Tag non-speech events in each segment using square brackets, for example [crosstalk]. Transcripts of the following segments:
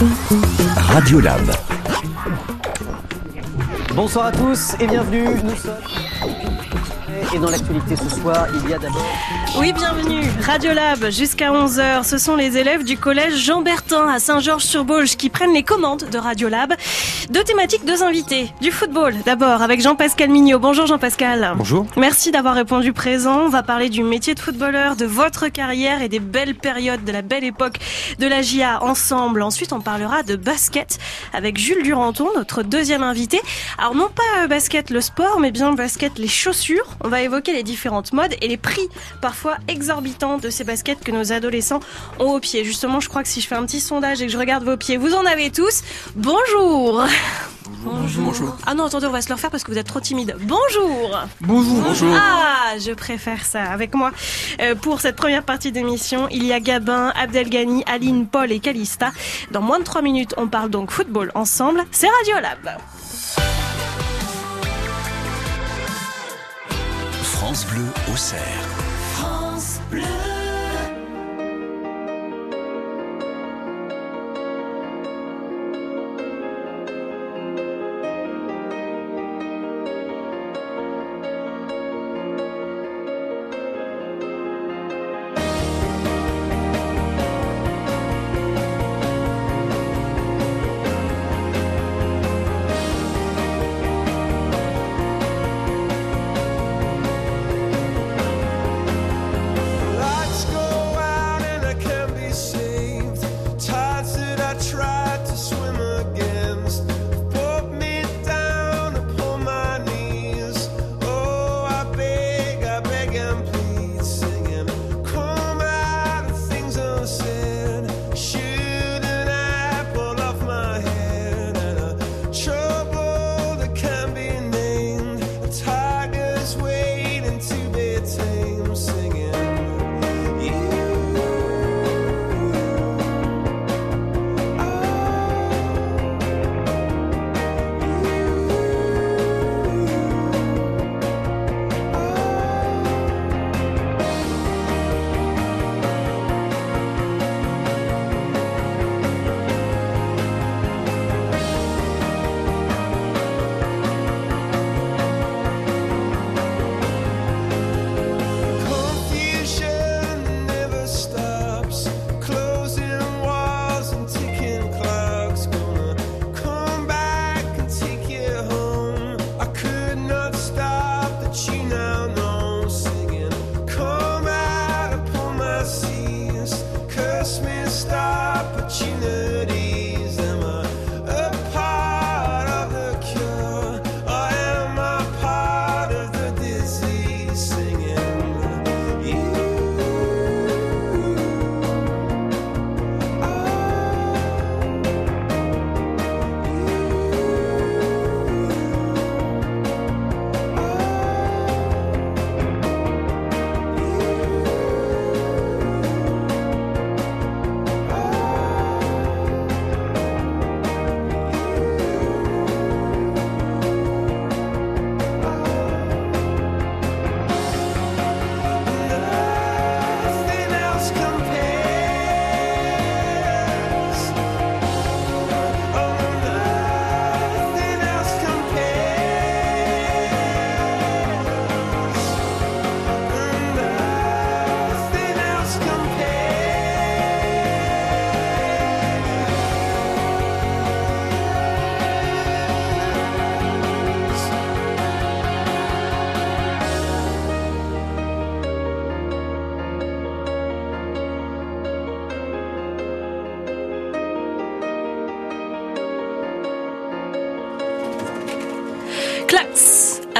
Radiolab. Bonsoir à tous et bienvenue. Nous sommes. Et dans l'actualité ce soir, il y a d'abord. Oui, bienvenue. Radiolab, jusqu'à 11h. Ce sont les élèves du collège Jean Bertin à Saint-Georges-sur-Bauge qui prennent les commandes de Radiolab. Deux thématiques, deux invités. Du football, d'abord, avec Jean-Pascal Mignot. Bonjour Jean-Pascal. Bonjour. Merci d'avoir répondu présent. On va parler du métier de footballeur, de votre carrière et des belles périodes de la belle époque de la GIA ensemble. Ensuite, on parlera de basket avec Jules Duranton, notre deuxième invité. Alors, non pas euh, basket le sport, mais bien basket les chaussures. On va évoquer les différentes modes et les prix parfois exorbitants de ces baskets que nos adolescents ont aux pieds. Justement, je crois que si je fais un petit sondage et que je regarde vos pieds, vous en avez tous. Bonjour. Bonjour. Ah non, attendez, on va se le refaire parce que vous êtes trop timide. Bonjour. Bonjour. Bonjour. Ah, je préfère ça. Avec moi, euh, pour cette première partie d'émission, il y a Gabin, Abdelgani, Aline, Paul et Calista. Dans moins de 3 minutes, on parle donc football ensemble. C'est Radiolab. France Bleu au cerf. blood.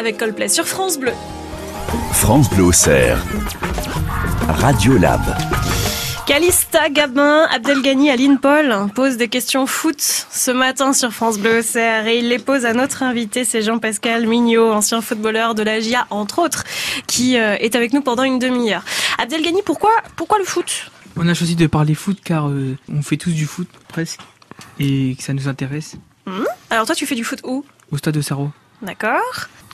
Avec Coldplay sur France Bleu. France Bleu au cerf. Radiolab. Calista Gabin, Abdelgani, Aline Paul posent des questions foot ce matin sur France Bleu Auxerre et il les pose à notre invité, c'est Jean-Pascal Mignot, ancien footballeur de la GIA entre autres, qui euh, est avec nous pendant une demi-heure. Abdelgani, pourquoi, pourquoi le foot? On a choisi de parler foot car euh, on fait tous du foot presque et que ça nous intéresse. Alors toi tu fais du foot où? Au stade de Sarro. D'accord.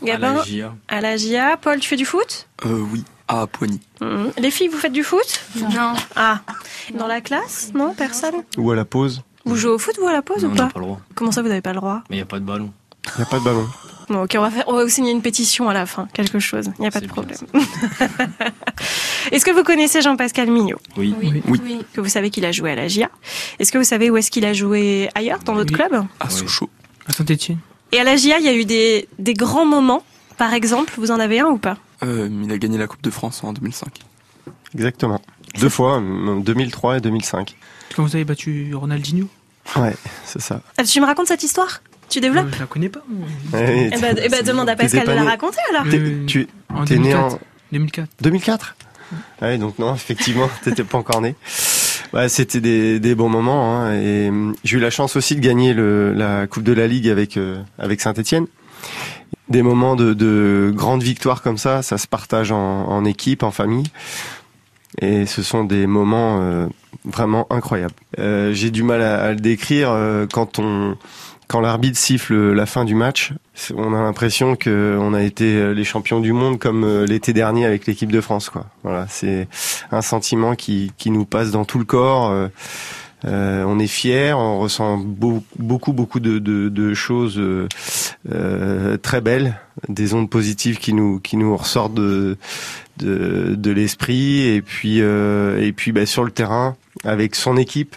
Gabin, GIA. à la GIA. Paul, tu fais du foot? Euh, oui, à Poigny. Mhm. Les filles, vous faites du foot? Non. Ah, dans la classe Non, personne? Ou à la pause. Vous jouez au foot, vous, à la pause Non, ou on n'a pas? pas le droit. Comment ça, vous n'avez pas le droit? Mais il n'y a pas de ballon. Il n'y a pas de ballon. Bon, ok, on va, faire, on va vous signer une pétition à la fin, quelque chose. Il n'y a pas de problème. [laughs] Est-ce que vous connaissez Jean-Pascal Mignot? Oui. Oui. Que vous savez qu'il a joué à la GIA Est-ce que vous savez où est-ce qu'il a joué ailleurs, dans d'autres Oui. clubs? À. Sochaux. À Saint-Etienne. Et à la GIA, il y a eu des, des grands moments, par exemple. Vous en avez un ou pas? Euh, il a gagné la Coupe de France en 2005. Exactement. Deux fois, en 2003 et 2005. Quand vous avez battu Ronaldinho? Ouais, c'est ça. Ah, Tu me racontes cette histoire? Tu développes? Euh, Je la connais pas. moi. Ouais, Eh ben, demande à Pascal de la raconter alors. Euh, tu En es né en 2004. 2004. 2004 Ouais, donc non, effectivement, [laughs] t'étais pas encore né. Ouais, c'était des, des bons moments. Hein, et hum, j'ai eu la chance aussi de gagner le, la Coupe de la Ligue avec euh, avec Saint-Étienne. Des moments de, de grandes victoires comme ça, ça se partage en, en équipe, en famille. Et ce sont des moments euh, vraiment incroyables. Euh, j'ai du mal à, à le décrire euh, quand on quand l'arbitre siffle la fin du match, on a l'impression que on a été euh, les champions du monde comme euh, l'été dernier avec l'équipe de France. Quoi. Voilà, c'est un sentiment qui, qui nous passe dans tout le corps. euh, euh, on est fier, on ressent beau- beaucoup beaucoup de, de, de choses euh, très belles, des ondes positives qui nous qui nous ressortent de de, de l'esprit et puis euh, et puis bah, sur le terrain avec son équipe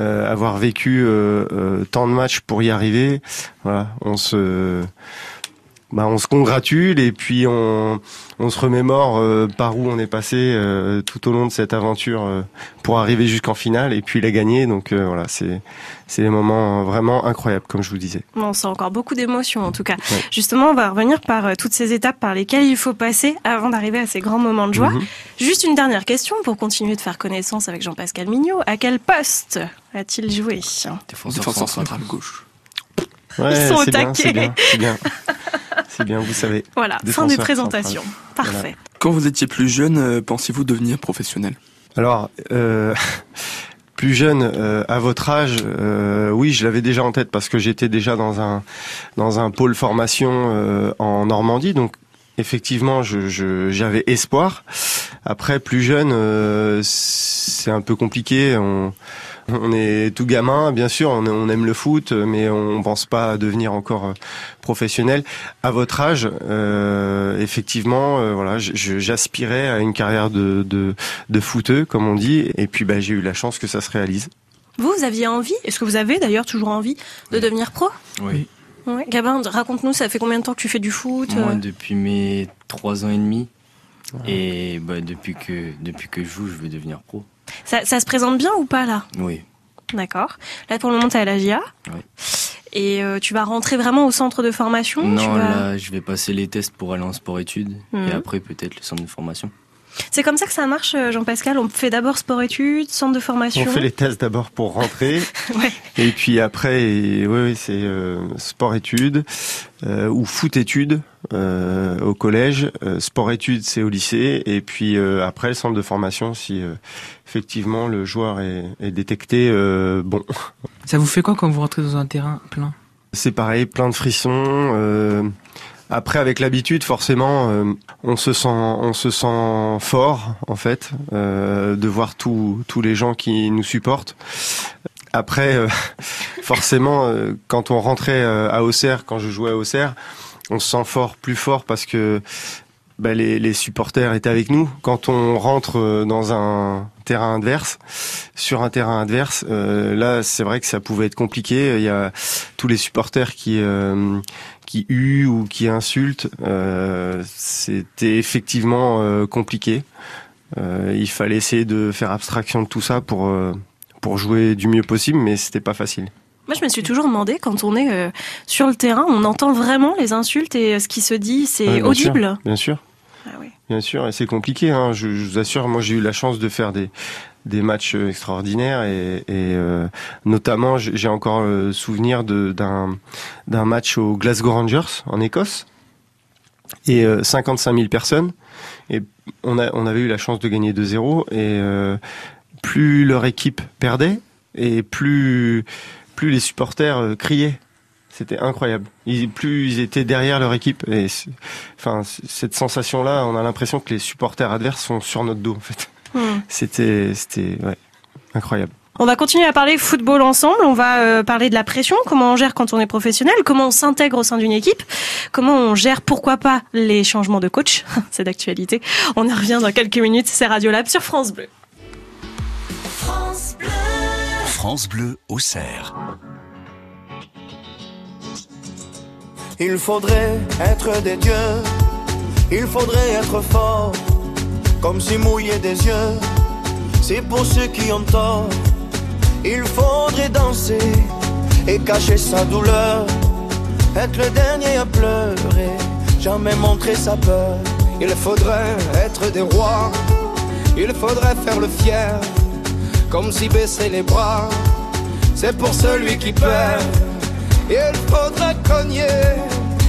avoir vécu euh, euh, tant de matchs pour y arriver, voilà, on se, bah, on se congratule et puis on, on se remémore euh, par où on est passé euh, tout au long de cette aventure euh, pour arriver jusqu'en finale et puis la gagner. Donc euh, voilà, c'est, c'est des moments vraiment incroyables, comme je vous disais. Bon, on sent encore beaucoup d'émotions en tout cas. Ouais. Justement, on va revenir par euh, toutes ces étapes par lesquelles il faut passer avant d'arriver à ces grands moments de joie. Mhm. Juste une dernière question pour continuer de faire connaissance avec Jean-Pascal Mignot. À quel poste a-t-il joué? Défenseur, central. gauche. Ouais, Ils sont au c'est bien, taquet. [laughs] c'est bien. Vous savez. [laughs] Voilà, fin des présentations. Parfait. Quand vous étiez plus jeune, euh, pensiez-vous devenir professionnel? Alors, euh, [laughs] plus jeune, euh, à votre âge, euh, oui, je l'avais déjà en tête parce que j'étais déjà dans un dans un pôle formation euh, en Normandie, donc effectivement, je je- j'avais espoir. Après, plus jeune, euh, c'est un peu compliqué. On, on est tout gamin, bien sûr, on, on aime le foot, mais on pense pas à devenir encore euh, professionnel. À votre âge, euh, effectivement, euh, voilà, j'aspirais à une carrière de, de de footeux, comme on dit, et puis bah, j'ai eu la chance que ça se réalise. Vous, vous aviez envie, est-ce que vous avez d'ailleurs toujours envie de devenir pro? Oui. Ouais. Gabin, raconte-nous, ça fait combien de temps que tu fais du foot Moi, depuis mes 3 ans et demi. Et bah, depuis, que, depuis que je joue, je veux devenir pro. Ça, ça se présente bien ou pas là Oui. D'accord. Là, pour le moment, tu es à la GIA. Et euh, tu vas rentrer vraiment au centre de formation Non, vas- là, je vais passer les tests pour aller en sport-études. Mhm. Et après, peut-être le centre de formation. C'est comme ça que ça marche, euh, Jean-Pascal? On fait d'abord sport-études, centre de formation. On fait les tests d'abord pour rentrer, [laughs] Ouais. et puis après, et, oui, oui, c'est euh, sport-études euh, ou foot-études euh, au collège. Euh, sport-études, c'est au lycée, et puis euh, après le centre de formation, si euh, effectivement le joueur est, est détecté, euh, bon, Ça vous fait quoi quand vous rentrez dans un terrain plein? C'est pareil, plein de frissons. Après, avec l'habitude, forcément, euh, on se sent, on se sent fort, en fait, euh, de voir tous tous les gens qui nous supportent. Après, euh, [laughs] forcément, euh, quand on rentrait euh, à Auxerre, quand je jouais à Auxerre, on se sent fort, plus fort, parce que bah, les, les supporters étaient avec nous. Quand on rentre euh, dans un terrain adverse, sur un terrain adverse, euh, là, c'est vrai que ça pouvait être compliqué. Il y a tous les supporters qui euh, qui huent ou qui insultent. Euh, C'était effectivement euh, compliqué. Euh, il fallait essayer de faire abstraction de tout ça pour pour jouer du mieux possible, mais c'était pas facile. Moi, je me suis toujours demandé, quand on est sur le terrain, on entend vraiment les insultes et ce qui se dit, c'est Ouais, bien audible. Bien sûr. Ah oui. Bien sûr, et c'est compliqué. Hein. Je, je vous assure, moi j'ai eu la chance de faire des des matchs euh, extraordinaires et, et, euh, notamment j'ai encore euh, souvenir d'un d'un match au Glasgow Rangers en Écosse et euh, 55 000 personnes et on a on avait eu la chance de gagner 2-0 et euh, plus leur équipe perdait et plus plus les supporters euh, criaient. C'était incroyable. Plus ils étaient derrière leur équipe et enfin cette sensation là, on a l'impression que les supporters adverses sont sur notre dos en fait. Hmm. C'était c'était ouais, incroyable. On va continuer à parler football ensemble. On va euh, parler de la pression, comment on gère quand on est professionnel, comment on s'intègre au sein d'une équipe, comment on gère, pourquoi pas, les changements de coach. [laughs] C'est d'actualité. On y revient dans quelques minutes. C'est Radiolab sur France Bleu. France Bleu au cerf. Il faudrait être des dieux, il faudrait être fort, comme si mouiller des yeux, c'est pour ceux qui ont tort. Il faudrait danser et cacher sa douleur, être le dernier à pleurer, jamais montrer sa peur. Il faudrait être des rois, il faudrait faire le fier, comme si baisser les bras, c'est pour celui qui perd. Il faudrait cogner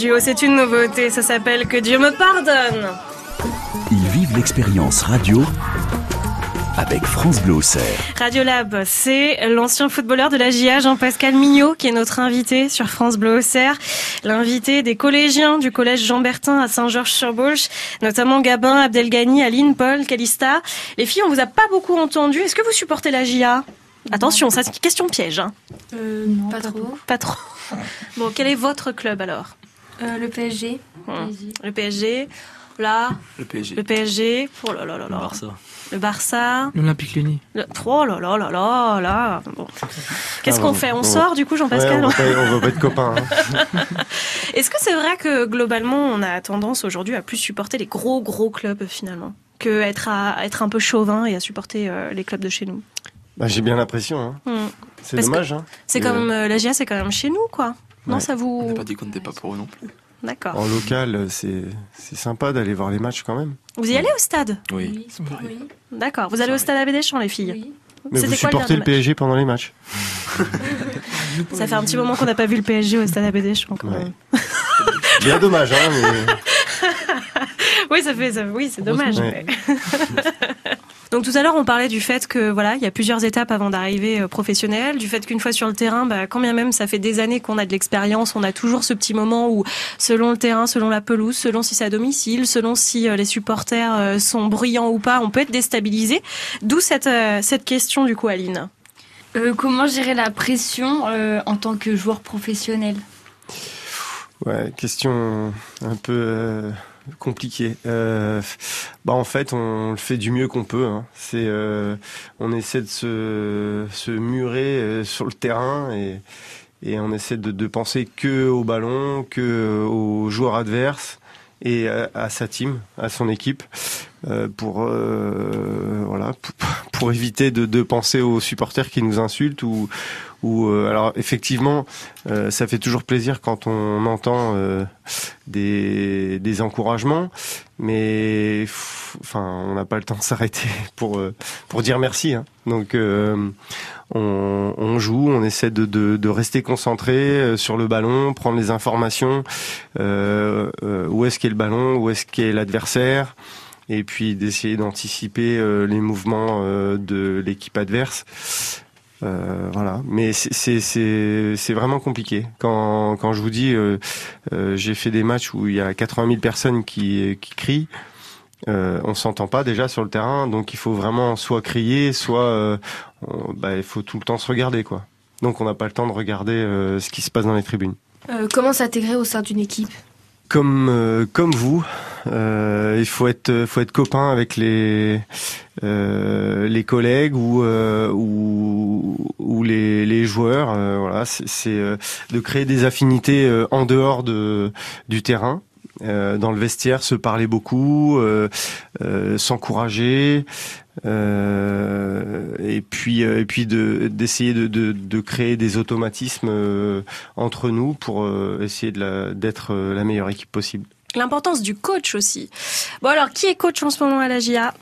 duo. C'est une nouveauté. Ça s'appelle Que Dieu me pardonne. Ils vivent l'expérience radio avec France Bleu au cerf. Radiolab, c'est l'ancien footballeur de la GIA, Jean-Pascal Mignot, qui est notre invité sur France Bleu Auxerre. L'invité des collégiens du collège Jean-Bertin à Saint-Georges-sur-Bauche, notamment Gabin, Abdelgani, Aline, Paul, Calista. Les filles, on vous a pas beaucoup entendu. Est-ce que vous supportez la GIA Attention, ça c'est une question piège. Hein. Euh, non, pas, trop. Pas trop. Bon, quel est votre club alors? Euh, le PSG. Hum. Le PSG, là, Le PSG. le PSG, oh là là là là. Barça. Le Barça, L'Olympique Lyonnais. le... oh là là là là là. Bon. Qu'est-ce Ah, qu'on fait? On bon. sort du coup, Ouais, Jean-Pascal on, pas, on va pas être copains. hein. [laughs] Est-ce que c'est vrai que globalement, on a tendance aujourd'hui à plus supporter les gros gros clubs finalement que être à être un peu chauvin et à supporter euh, les clubs de chez nous? Bah, J'ai bien l'impression. Hein. Hmm. C'est dommage. Hein. C'est même euh, la GIA, c'est quand même chez nous, quoi. Non, Ouais. ça On vous n'a pas dit qu'on n'était pas pour eux non plus. D'accord. En local, c'est c'est sympa d'aller voir les matchs quand même. Vous y allez au stade? Oui. C'est pareil. Oui. D'accord. Vous allez au stade Abbé Deschamps, les filles. oui. Mais vous supportez le PSG pendant les matchs [laughs] Ça fait un petit moment qu'on n'a pas vu le PSG au stade Abbé Deschamps. Quand Ouais. même. Bien dommage, hein, mais [laughs] Oui, ça fait, ça- oui, c'est dommage. Ouais. mais- [laughs] Donc tout à l'heure, on parlait du fait que voilà, il y a plusieurs étapes avant d'arriver euh, professionnel, du fait qu'une fois sur le terrain, bah, quand bien même ça fait des années qu'on a de l'expérience, on a toujours ce petit moment où, selon le terrain, selon la pelouse, selon si c'est à domicile, selon si euh, les supporters euh, sont bruyants ou pas, on peut être déstabilisé. D'où cette euh, cette question du coup, Aline. Euh, comment gérer la pression euh, en tant que joueur professionnel? Ouais, question un peu euh, compliquée. Euh, bah en fait, on le fait du mieux qu'on peut. Hein. C'est, euh, on essaie de se, se murer euh, sur le terrain et, et on essaie de, de penser que au ballon, que aux joueurs adverses et à, sa team, à son équipe, euh, pour voilà, [laughs] pour éviter de, de penser aux supporters qui nous insultent ou euh, alors effectivement, euh, ça fait toujours plaisir quand on entend euh, des encouragements, mais enfin on n'a pas le temps de s'arrêter [laughs] pour pour dire merci. hein. Donc on, joue, on essaie de, de, rester concentré sur le ballon, prendre les informations, où est-ce qu'est le ballon, où est-ce qu'est l'adversaire, et puis d'essayer d'anticiper les mouvements de l'équipe adverse. Euh, voilà, mais c'est- c'est vraiment compliqué. Quand quand je vous dis, euh, euh, j'ai fait des matchs où il y a 80 000 personnes qui qui crient. Euh, on s'entend pas déjà sur le terrain, donc il faut vraiment soit crier, soit euh, on- bah, il faut tout le temps se regarder quoi. Donc on n'a pas le temps de regarder euh, ce qui se passe dans les tribunes. Euh, comment s'intégrer au sein d'une équipe? Comme euh, comme vous, euh, il faut être faut être copain avec les euh, les collègues ou euh, ou, les, les joueurs. euh, voilà, c'est euh, de créer des affinités euh, en dehors de du terrain. Euh, dans le vestiaire, se parler beaucoup, euh, euh, s'encourager, euh, et puis euh, et puis de d'essayer de, de, créer des automatismes euh, entre nous pour euh, essayer de d'être euh, la meilleure équipe possible. L'importance du coach aussi. Bon alors, qui est coach en ce moment à la GIA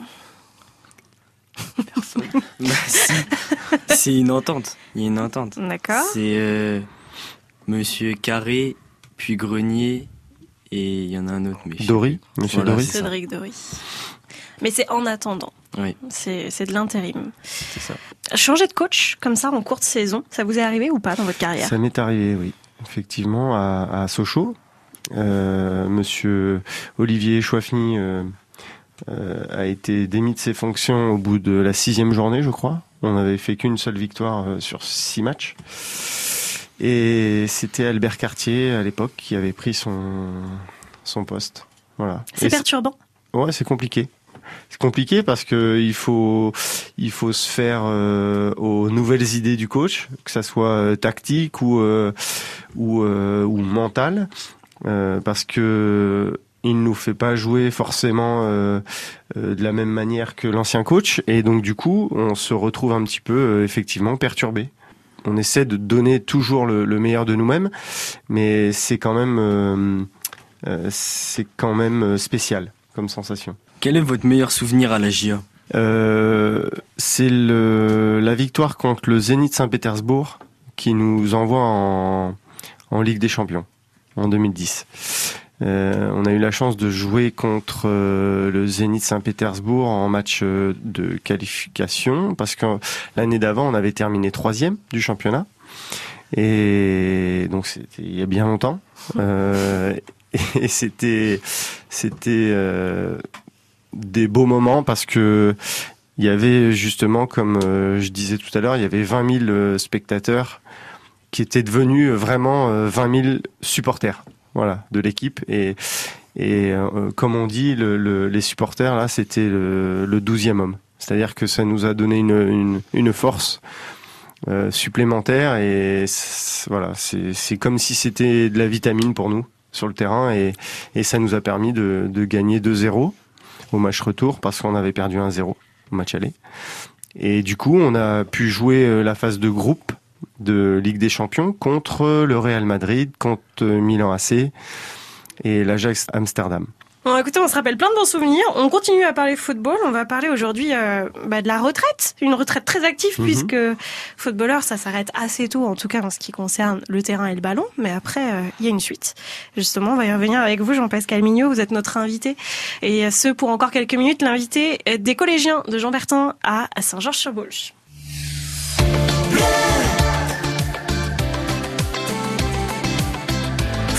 si. C'est une entente. Il y a une entente. D'accord. C'est euh, Monsieur Carré, puis Grenier, et il y en a un autre. Mais Dory. Monsieur Voilà, Dory. Cédric Dory. Mais c'est en attendant. Oui, C'est c'est de l'intérim. c'est ça. Changer de coach comme ça en courte saison, ça vous est arrivé ou pas dans votre carrière? Ça m'est arrivé, oui, effectivement, à, à Sochaux. Euh, Monsieur Olivier Chouafny euh, euh, a été démis de ses fonctions au bout de la sixième journée, je crois. On n'avait fait qu'une seule victoire sur six matchs. Et c'était Albert Cartier, à l'époque, qui avait pris son, son poste. Voilà. C'est perturbant. Ouais, c'est compliqué. C'est compliqué parce que il faut il faut se faire euh, aux nouvelles idées du coach, que ça soit euh, tactique ou euh, ou ou mental, euh, parce que il nous fait pas jouer forcément euh, euh, de la même manière que l'ancien coach et donc du coup on se retrouve un petit peu euh, effectivement perturbé. On essaie de donner toujours le, le meilleur de nous-mêmes, mais c'est quand même euh, euh, c'est quand même spécial comme sensation. Quel est votre meilleur souvenir à la GIA Euh, c'est le, la victoire contre le Zénith Saint-Pétersbourg qui nous envoie en, en Ligue des Champions en 2010. Euh, on a eu la chance de jouer contre euh, le Zénith Saint-Pétersbourg en match euh, de qualification parce que l'année d'avant on avait terminé troisième du championnat et donc c'était il y a bien longtemps [laughs] et c'était c'était des beaux moments parce que il y avait justement, comme je disais tout à l'heure, il y avait 20 000 euh, spectateurs qui étaient devenus vraiment euh, 20 000 supporters, voilà, de l'équipe. Et, et euh, comme on dit, le, le- les supporters là, c'était le, le 12e homme. C'est-à-dire que ça nous a donné une, une, une force euh, supplémentaire et voilà, c'est c'est comme si c'était de la vitamine pour nous sur le terrain et, et ça nous a permis de, de gagner 2-0 au match retour parce qu'on avait perdu 1-0 au match aller. Et du coup, on a pu jouer euh, la phase de groupe de Ligue des Champions contre le Real Madrid, contre Milan AC et l'Ajax Amsterdam. Bon, écoutez, on se rappelle plein de bons souvenirs. On continue à parler football. On va parler aujourd'hui euh, bah, de la retraite. Une retraite très active Mhm. puisque footballeur, ça s'arrête assez tôt, en tout cas en ce qui concerne le terrain et le ballon. Mais après, euh, il y a une suite. Justement, on va y revenir avec vous, Jean-Pascal Mignot. Vous êtes notre invité. Et ce, pour encore quelques minutes, l'invité des collégiens de Jean Bertin à Saint-Georges-sur-Bolche.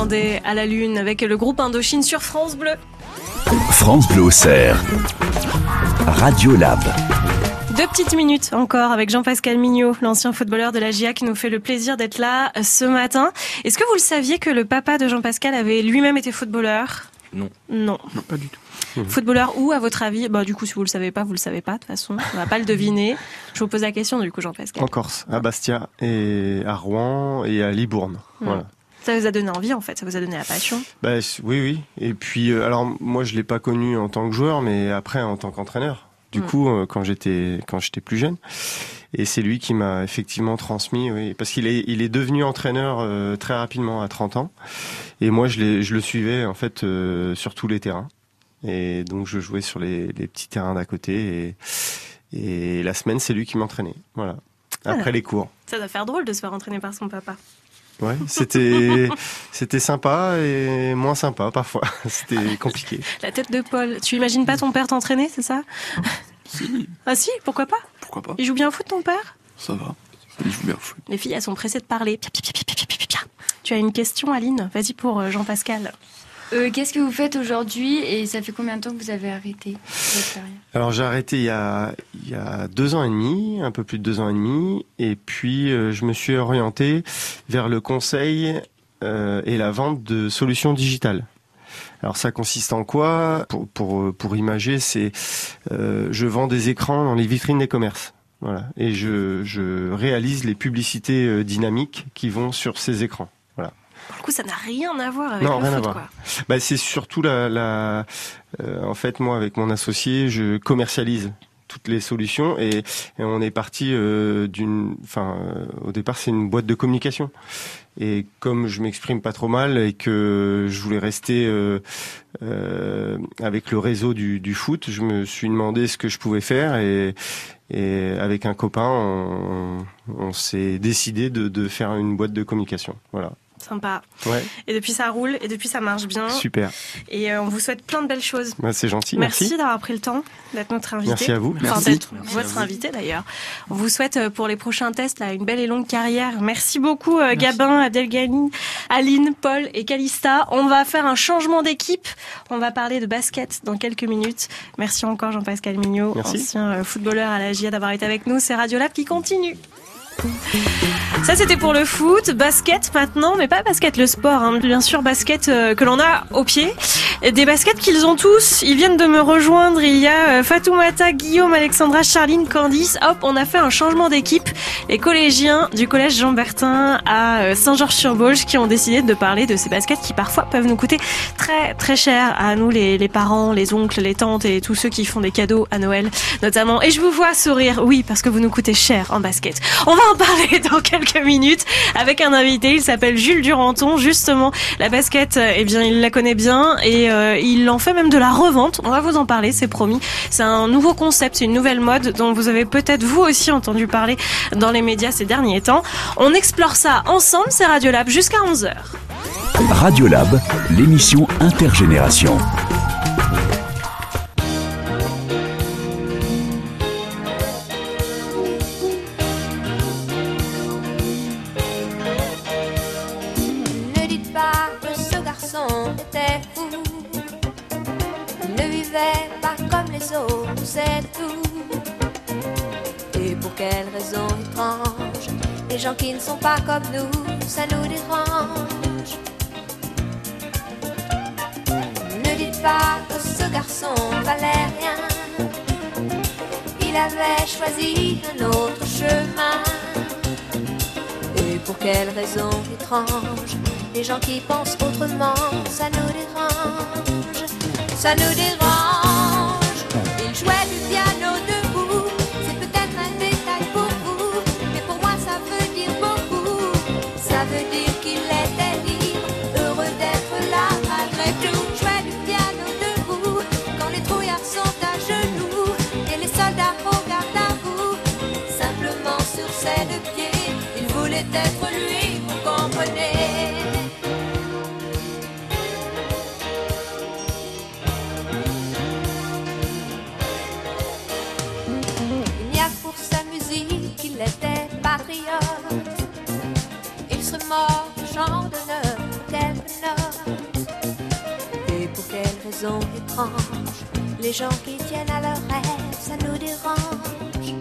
À la Lune avec le groupe Indochine sur France Bleu. France Bleu Auxerre. Radio Lab. Deux petites minutes encore avec Jean-Pascal Mignot, l'ancien footballeur de la GIA qui nous fait le plaisir d'être là ce matin. Est-ce que vous le saviez que le papa de Jean-Pascal avait lui-même été footballeur? Non. Non. Non, pas du tout. Footballeur où, à votre avis? Bah, du coup, si vous le savez pas, vous le savez pas, de toute façon. On va pas le deviner. Je vous pose la question, du coup, Jean-Pascal. En Corse, à Bastia et à Rouen et à Libourne. Hmm. Voilà. Ça vous a donné envie, en fait. Ça vous a donné la passion. Bah, oui, oui. Et puis, euh, alors moi, je l'ai pas connu en tant que joueur, mais après en tant qu'entraîneur. Du Mm. coup, euh, quand j'étais quand j'étais plus jeune, et c'est lui qui m'a effectivement transmis, oui, parce qu'il est il est devenu entraîneur euh, très rapidement à 30 ans, et moi je je le suivais en fait euh, sur tous les terrains, et donc je jouais sur les, les petits terrains d'à côté, et et la semaine c'est lui qui m'entraînait, voilà. Après Voilà. les cours. Ça doit faire drôle de se faire entraîner par son papa. Ouais, c'était [laughs] c'était sympa et moins sympa parfois. [laughs] C'était compliqué. La tête de Paul. Tu imagines pas ton père t'entraîner, c'est ça? [laughs] Si, Ah si, pourquoi pas? Pourquoi pas? Il joue bien au foot, ton père? Ça va. Il joue bien au foot. Les filles, elles sont pressées de parler. Pia, pia, pia, pia, pia, pia, pia. Tu as une question, Aline? Vas-y pour euh, Jean-Pascal. Euh, Qu'est-ce que vous faites aujourd'hui et ça fait combien de temps que vous avez arrêté votre carrière Alors j'ai arrêté il y a il y a deux ans et demi, un peu plus de deux ans et demi, et puis euh, je me suis orienté vers le conseil euh, et la vente de solutions digitales. Alors ça consiste en quoi? Pour pour pour imager, c'est euh, je vends des écrans dans les vitrines des commerces. Voilà, et je je réalise les publicités euh, dynamiques qui vont sur ces écrans. Pour le coup, ça n'a rien à voir avec Non, le rien à foot, voir. quoi. Bah, c'est surtout la, la euh, en fait moi avec mon associé, je commercialise toutes les solutions et, et on est parti euh, d'une, enfin euh, au départ c'est une boîte de communication et comme je m'exprime pas trop mal et que je voulais rester euh, avec le réseau du, du foot, je me suis demandé ce que je pouvais faire et, et avec un copain on, on s'est décidé de, de faire une boîte de communication. Voilà. Sympa. Ouais, Et depuis, ça roule et depuis, ça marche bien. super. Et euh, on vous souhaite plein de belles choses. Bah, c'est gentil. Merci, Merci. d'avoir pris le temps d'être notre invité. Merci à vous. Enfin, Merci. d'être Merci votre invité d'ailleurs. On vous souhaite euh, pour les prochains tests là, une belle et longue carrière. Merci beaucoup euh, Gabin, Abdelgani, Aline, Paul et Calista. On va faire un changement d'équipe. On va parler de basket dans quelques minutes. Merci encore Jean-Pascal Mignot, Merci. ancien euh, footballeur à la GIA d'avoir été avec nous. C'est Radiolab qui continue. Ça c'était pour le foot, basket maintenant, mais pas basket le sport, hein. bien sûr basket euh, que l'on a au pied. Des baskets qu'ils ont tous, ils viennent de me rejoindre, il y a euh, Fatoumata, Guillaume, Alexandra, Charline, Candice. Hop, on a fait un changement d'équipe. Les collégiens du collège Jean Bertin à euh, Saint-Georges-sur-Bauge qui ont décidé de parler de ces baskets qui parfois peuvent nous coûter très très cher à nous les, parents, les oncles, les tantes et tous ceux qui font des cadeaux à Noël notamment. Et je vous vois sourire, oui, parce que vous nous coûtez cher en basket. En parler [laughs] dans quelques minutes avec un invité, il s'appelle Jules Duranton. Justement, la basket, euh, eh bien, il la connaît bien et euh, il en fait même de la revente. On va vous en parler, c'est promis. C'est un nouveau concept, une nouvelle mode dont vous avez peut-être vous aussi entendu parler dans les médias ces derniers temps. On explore ça ensemble, c'est Radiolab jusqu'à 11h. Radiolab, l'émission Intergénération. Quelle raison étrange Les gens qui ne sont pas comme nous, ça nous dérange. Ne dites pas que ce garçon valait rien. Il avait choisi un autre chemin. Et pour quelle raison étrange Les gens qui pensent autrement, ça nous dérange. Ça nous dérange. Il jouait du piano Il serait mort de pour quelques notes. Et pour quelle raison étrange Les gens qui tiennent à leurs rêves, ça nous dérange.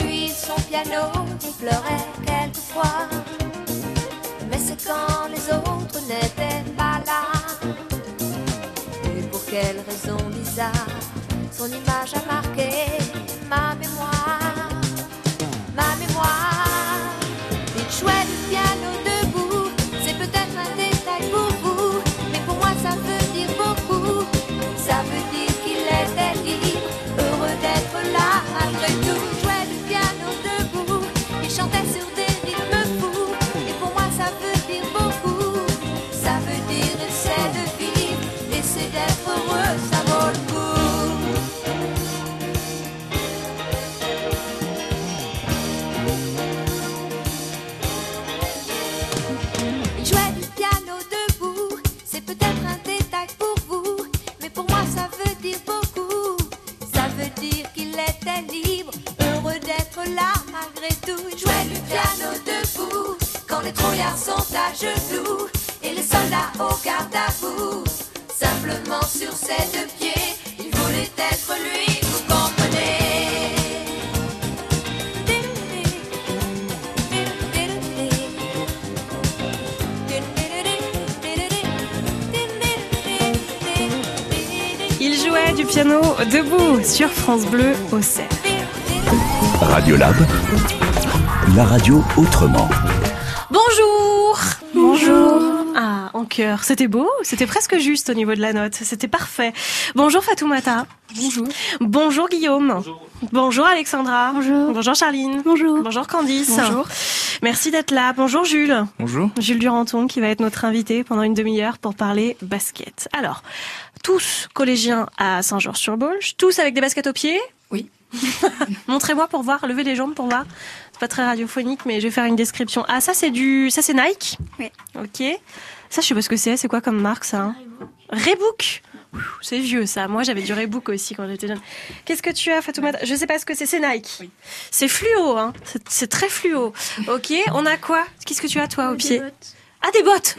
Lui, son piano, il pleurait quelquefois. Mais c'est quand les autres n'étaient pas là. Et pour quelle raison bizarre son image a marqué sur France Bleu au Cerf. Radiolab, la radio autrement. Bonjour Bonjour Ah, en cœur. C'était beau, c'était presque juste au niveau de la note. C'était parfait. Bonjour Fatoumata. Bonjour. Bonjour Guillaume. Bonjour. Alexandra. Bonjour. Bonjour Charline. Bonjour. Bonjour Candice. Bonjour. Merci d'être là. Bonjour Jules. Bonjour. Jules Duranton qui va être notre invité pendant une demi-heure pour parler basket. Alors, tous collégiens à Saint-Georges-sur-Bolge, tous avec des baskets aux pieds Oui. [laughs] Montrez-moi pour voir, levez les jambes pour voir. C'est pas très radiophonique, mais je vais faire une description. Ah, ça c'est du, ça c'est Nike. Oui. Ok. Ça, je sais pas ce que c'est. C'est quoi comme marque ça hein Reebok. Ouh, C'est vieux ça. Moi, j'avais du Reebok aussi quand j'étais jeune. Qu'est-ce que tu as, Fatoumata? Je sais pas ce que c'est. C'est Nike. C'est fluo, hein. C'est- C'est très fluo. Ok. On a quoi? Qu'est-ce que tu as toi au pied? Ah, des bottes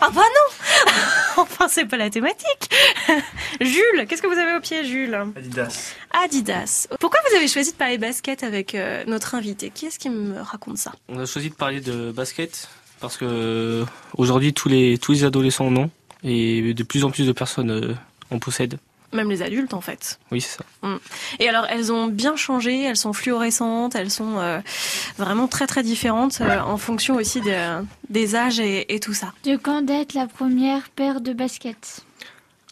Ah bah non [laughs] Enfin, c'est pas la thématique. [laughs] Jules, qu'est-ce que vous avez au pied, Jules? Adidas. Adidas. Pourquoi vous avez choisi de parler basket avec euh, notre invité? Qui est-ce qui me raconte ça? On a choisi de parler de basket parce que euh, aujourd'hui tous les tous les adolescents en ont et de plus en plus de personnes euh, en possèdent. Même les adultes, en fait. Oui, c'est ça. Mm. Et alors, elles ont bien changé, elles sont fluorescentes, elles sont euh, vraiment très très différentes euh, en fonction aussi de- des âges et, et tout ça. De quand date la première paire de baskets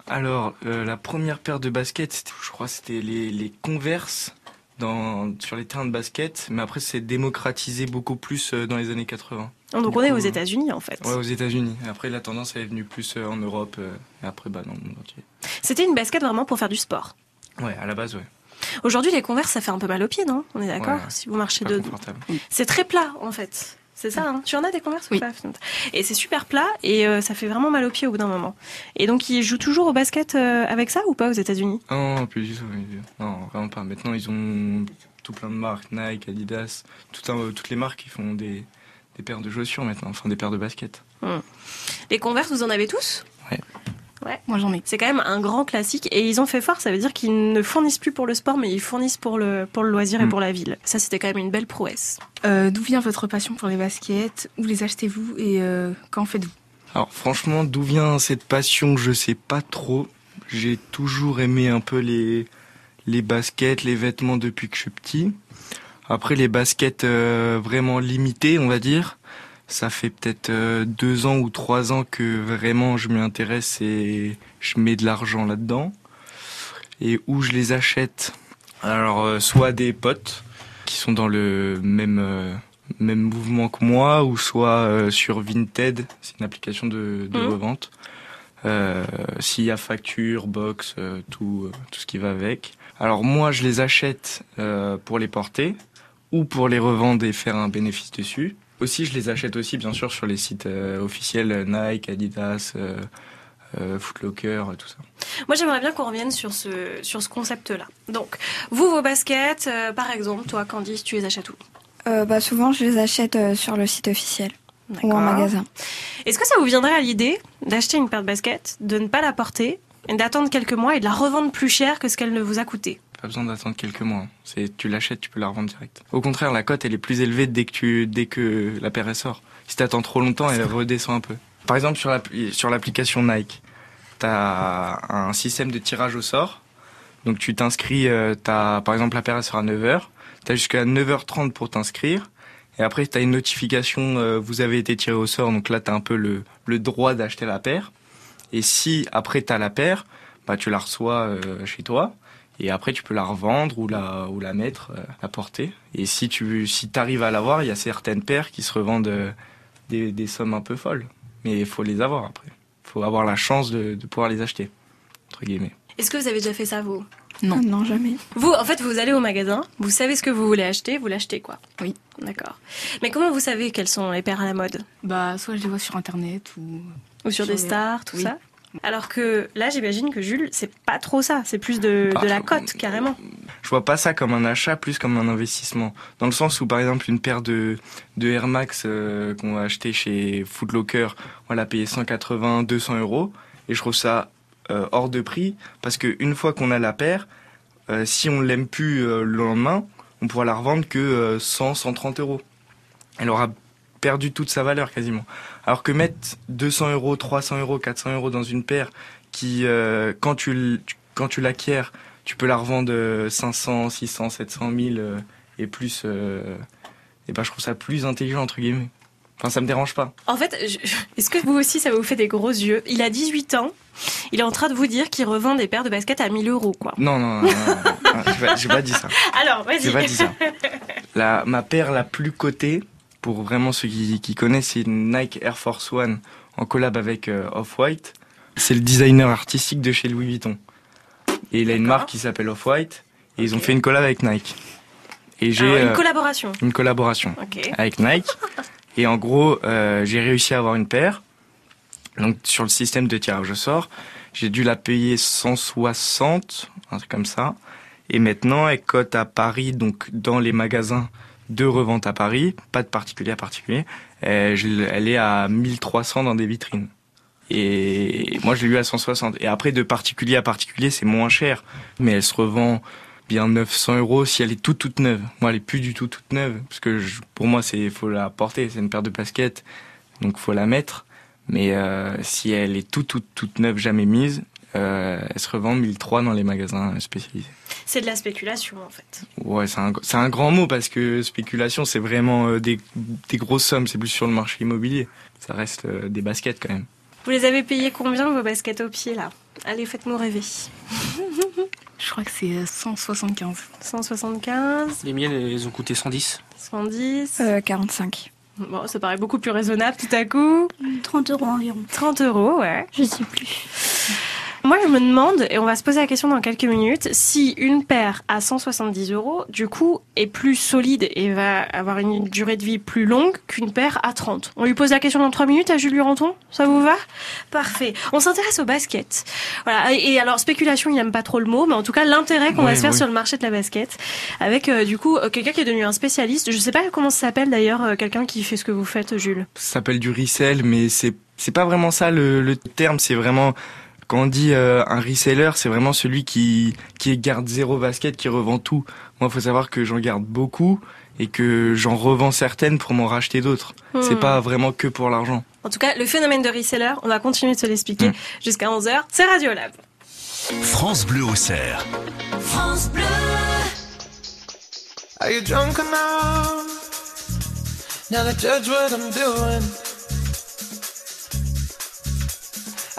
Alors, euh, la première paire de baskets, je crois, c'était les, les Converse dans, sur les terrains de basket, mais après, c'est démocratisé beaucoup plus euh, dans les années 80. Donc Du on est aux euh, États-Unis en fait. Ouais, aux États-Unis. Après, la tendance, elle est venue plus euh, en Europe, et après, bah, dans le monde entier. C'était une basket vraiment pour faire du sport. Ouais, à la base, ouais. Aujourd'hui, les Converse, ça fait un peu mal aux pieds, non? On est d'accord? Ouais, Si vous marchez de. C'est très plat en fait. C'est ça, hein tu en as des Converse ou pas Et c'est super plat et euh, ça fait vraiment mal aux pieds au bout d'un moment. Et donc ils jouent toujours au basket euh, avec ça ou pas aux États-Unis? Non, plus du tout. oui. Non, vraiment pas. Maintenant, ils ont tout plein de marques, Nike, Adidas, tout un- toutes les marques qui font des, des paires de chaussures maintenant, enfin des paires de baskets. Hmm. Les Converse, vous en avez tous? Ouais. Moi j'en ai. C'est quand même un grand classique et ils ont fait fort, ça veut dire qu'ils ne fournissent plus pour le sport mais ils fournissent pour le, pour le loisir et Mm. pour la ville. Ça c'était quand même une belle prouesse. Euh, D'où vient votre passion pour les baskets? Où les achetez-vous et euh, quand faites-vous? Alors franchement, d'où vient cette passion, je sais pas trop. J'ai toujours aimé un peu les, les baskets, les vêtements depuis que je suis petit. Après les baskets euh, vraiment limitées, on va dire, ça fait peut-être euh, deux ans ou trois ans que vraiment je m'y intéresse et je mets de l'argent là-dedans. Et où je les achète Alors euh, soit des potes qui sont dans le même euh, même mouvement que moi, ou soit sur Vinted, c'est une application de, de Mhm. revente. Euh, S'il y a facture, box, tout, tout ce qui va avec. Alors moi, je les achète euh, pour les porter ou pour les revendre et faire un bénéfice dessus. Aussi, je les achète aussi, bien sûr, sur les sites euh, officiels euh, Nike, Adidas, euh, euh, Footlocker, tout ça. Moi j'aimerais bien qu'on revienne sur ce, sur ce concept-là. Donc, vous, vos baskets, euh, par exemple, toi Candice, tu les achètes où? Euh, bah, souvent, je les achète euh, sur le site officiel ou en magasin. Est-ce que ça vous viendrait à l'idée d'acheter une paire de baskets, de ne pas la porter, et d'attendre quelques mois et de la revendre plus cher que ce qu'elle ne vous a coûté? Pas besoin d'attendre quelques mois. C'est tu l'achètes, tu peux la revendre direct. Au contraire, la cote elle est plus élevée dès que tu dès que la paire sort. Si t'attends trop longtemps, elle redescend un peu. Par exemple sur l'appli- sur l'application Nike, t'as un système de tirage au sort. Donc tu t'inscris, euh, t'as par exemple la paire sera à 9h, t'as jusqu'à 9h30 pour t'inscrire. Et après, tu as une notification, euh, vous avez été tiré au sort, donc là, tu as un peu le, le droit d'acheter la paire. Et si après, tu as la paire, bah, tu la reçois euh, chez toi. Et après, tu peux la revendre ou la, ou la mettre, euh, la porter. Et si tu si arrives à l'avoir, il y a certaines paires qui se revendent euh, des, des sommes un peu folles. Mais il faut les avoir après. Il faut avoir la chance de, de pouvoir les acheter, entre guillemets. Est-ce que vous avez déjà fait ça, vous? Non. Non, jamais. Vous, en fait, vous allez au magasin, vous savez ce que vous voulez acheter, vous l'achetez, quoi. Oui. D'accord. Mais comment vous savez quelles sont les paires à la mode? Bah, soit je les vois sur internet ou. Ou sur des les- stars, tout Oui. ça? Alors que là, j'imagine que Jules, c'est pas trop ça, c'est plus de, de la cote, carrément. Je vois pas ça comme un achat, plus comme un investissement. Dans le sens où, par exemple, une paire de, de Air Max euh, qu'on va acheter chez Footlocker, on va la payer 180, 200 euros. Et je trouve ça euh, hors de prix, parce qu'une fois qu'on a la paire, euh, si on l'aime plus le lendemain, on pourra la revendre que euh, 100, 130 euros. Elle aura perdu toute sa valeur quasiment. Alors que mettre 200 euros, 300 euros, 400 euros dans une paire qui, euh, quand tu, quand tu l'acquiers, tu peux la revendre euh, 500, 600, 700 000 euh, et plus. euh, et ben je trouve ça plus intelligent entre guillemets. Enfin, ça me dérange pas. En fait, je- est-ce que vous aussi, ça vous fait des gros yeux? Il a 18 ans, il est en train de vous dire qu'il revend des paires de baskets à 1000 euros, quoi. Non, non, non, non, non, [laughs] j'ai pas- pas dit ça. Alors, vas-y. J'ai pas dit ça. [laughs] La, ma paire la plus cotée, pour vraiment ceux qui, qui connaissent, c'est une Nike Air Force One en collab avec euh, Off-White. C'est le designer artistique de chez Louis Vuitton. Et il a une marque qui s'appelle Off-White. Et ils ont fait une collab avec Nike. Et j'ai Alors, une euh, collaboration. une collaboration avec Nike. [laughs] Et en gros, euh, j'ai réussi à avoir une paire. Donc sur le système de tirage au sort, j'ai dû la payer 160, un truc comme ça. Et maintenant, elle cote à Paris, donc dans les magasins de revente à Paris, pas de particulier à particulier. Euh, je- elle est à 1300 dans des vitrines. Et moi, je l'ai eu à 160. Et après, de particulier à particulier, c'est moins cher. Mais elle se revend bien 900 euros si elle est toute toute neuve. Moi, elle est plus du tout toute neuve. Parce que pour moi, c'est faut la porter. C'est une paire de baskets. Donc, faut la mettre. Mais euh, si elle est toute toute toute neuve, jamais mise, euh, elle se revend 1003 dans les magasins spécialisés. C'est de la spéculation, en fait. Ouais, c'est un, c'est un grand mot parce que spéculation, c'est vraiment euh, des, des grosses sommes. C'est plus sur le marché immobilier. Ça reste euh, des baskets quand même. Vous les avez payés combien, vos baskets au pied, là? Allez, faites-nous rêver. [laughs] Je crois que c'est euh, 175. 175, Les miennes, elles ont coûté 110. 110. Euh, 45. Bon, ça paraît beaucoup plus raisonnable tout à coup. 30 euros environ. 30 euros, ouais. Je sais plus. Moi, je me demande, et on va se poser la question dans quelques minutes, si une paire à 170 euros, du coup, est plus solide et va avoir une durée de vie plus longue qu'une paire à 30. On lui pose la question dans 3 minutes à Julie Ranton? Ça vous va? Parfait. On s'intéresse au basket. Voilà. Et, alors, spéculation, il n'aime pas trop le mot, mais en tout cas, l'intérêt qu'on va se faire oui. sur le marché de la basket, avec euh, du coup, euh, quelqu'un qui est devenu un spécialiste. Je sais pas comment ça s'appelle d'ailleurs, euh, quelqu'un qui fait ce que vous faites, Jules. Ça s'appelle du resell, mais c'est c'est pas vraiment ça le, le terme. C'est vraiment Quand on dit euh, un reseller, c'est vraiment celui qui qui garde zéro basket, qui revend tout. Moi, faut savoir que j'en garde beaucoup et que j'en revends certaines pour m'en racheter d'autres. Hmm. C'est pas vraiment que pour l'argent. En tout cas, le phénomène de reseller, on va continuer de se l'expliquer jusqu'à 11h. C'est Radiolab. France Bleu au cerf. France Bleu. Are you drunk enough now to judge what I'm doing?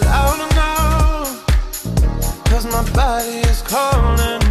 loud enough? Cause my body is calling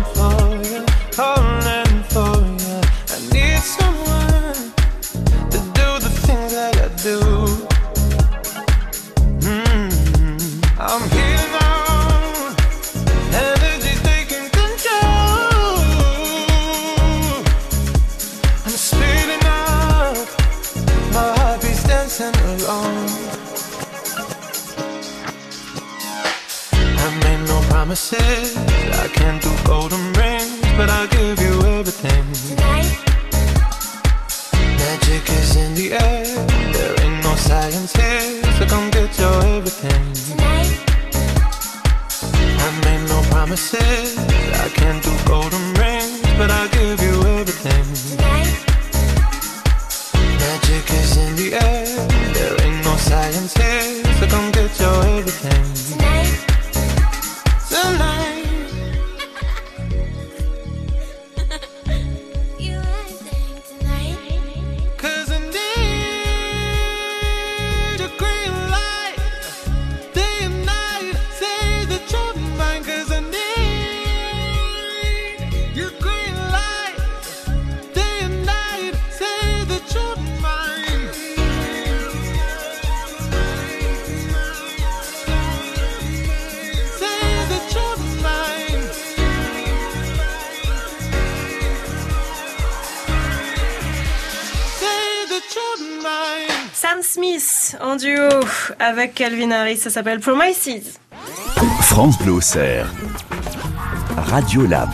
Calvin Harris, ça s'appelle Promises. France Bleu. Radio Lab.